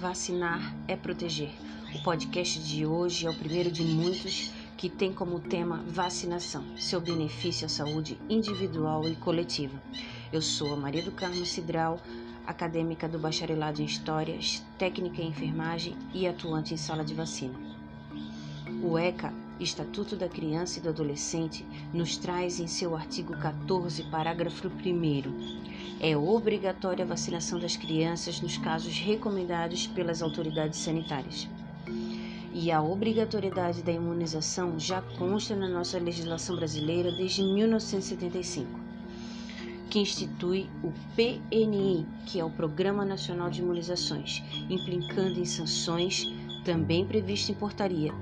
Vacinar é proteger. O podcast de hoje é o primeiro de muitos que tem como tema vacinação, seu benefício à saúde individual e coletiva. Eu sou a Maria do Carmo Cidral, acadêmica do Bacharelado em História, técnica em enfermagem e atuante em sala de vacina. O ECA, Estatuto da Criança e do Adolescente, nos traz em seu artigo 14, parágrafo 1 é obrigatória a vacinação das crianças nos casos recomendados pelas autoridades sanitárias. E a obrigatoriedade da imunização já consta na nossa legislação brasileira desde 1975, que institui o PNI, que é o Programa Nacional de Imunizações, implicando em sanções também previsto em portaria,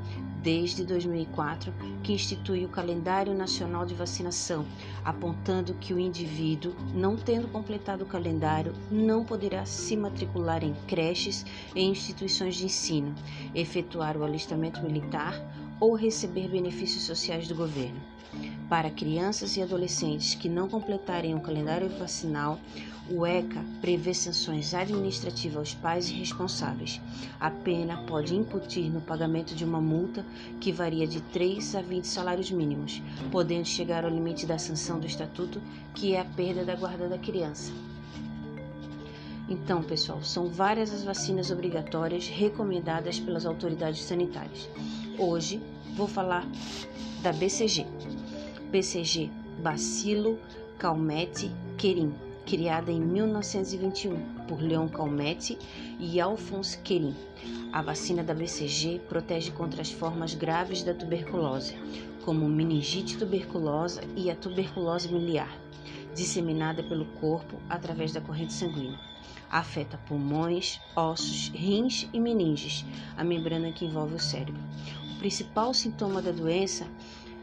desde 2004, que institui o Calendário Nacional de Vacinação, apontando que o indivíduo, não tendo completado o calendário, não poderá se matricular em creches e instituições de ensino, efetuar o alistamento militar ou receber benefícios sociais do governo. Para crianças e adolescentes que não completarem o calendário vacinal, o ECA prevê sanções administrativas aos pais responsáveis. A pena pode incutir no pagamento de uma multa que varia de 3 a 20 salários mínimos, podendo chegar ao limite da sanção do estatuto, que é a perda da guarda da criança. Então, pessoal, são várias as vacinas obrigatórias recomendadas pelas autoridades sanitárias. Hoje vou falar da BCG. BCG Bacilo Calmette Querim, criada em 1921 por Leon Calmette e Alphonse Querim. A vacina da BCG protege contra as formas graves da tuberculose, como meningite tuberculosa e a tuberculose miliar, disseminada pelo corpo através da corrente sanguínea. Afeta pulmões, ossos, rins e meninges, a membrana que envolve o cérebro. O principal sintoma da doença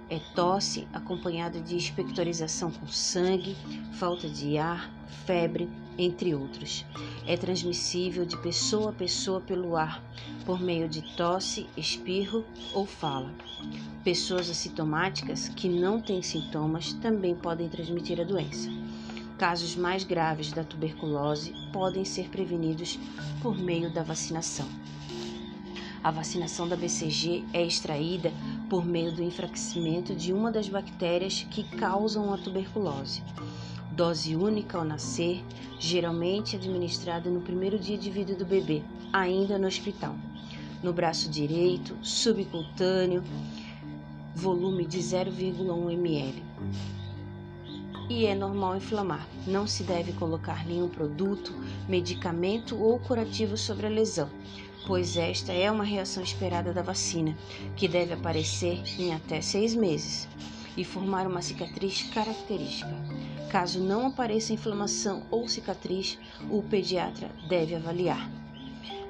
é tosse acompanhada de expectorização com sangue, falta de ar, febre, entre outros. É transmissível de pessoa a pessoa pelo ar, por meio de tosse, espirro ou fala. Pessoas assintomáticas que não têm sintomas também podem transmitir a doença. Casos mais graves da tuberculose podem ser prevenidos por meio da vacinação. A vacinação da BCG é extraída por meio do enfraquecimento de uma das bactérias que causam a tuberculose. Dose única ao nascer, geralmente administrada no primeiro dia de vida do bebê, ainda no hospital. No braço direito, subcutâneo, volume de 0,1 ml e é normal inflamar. Não se deve colocar nenhum produto, medicamento ou curativo sobre a lesão, pois esta é uma reação esperada da vacina, que deve aparecer em até seis meses e formar uma cicatriz característica. Caso não apareça inflamação ou cicatriz, o pediatra deve avaliar.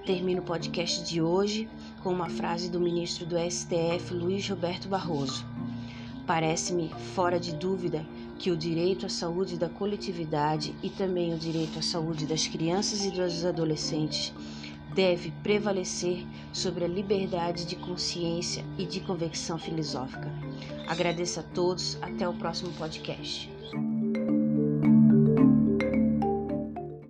Termino o podcast de hoje com uma frase do ministro do STF, Luiz Roberto Barroso. Parece-me fora de dúvida que o direito à saúde da coletividade e também o direito à saúde das crianças e dos adolescentes deve prevalecer sobre a liberdade de consciência e de convicção filosófica. Agradeço a todos, até o próximo podcast.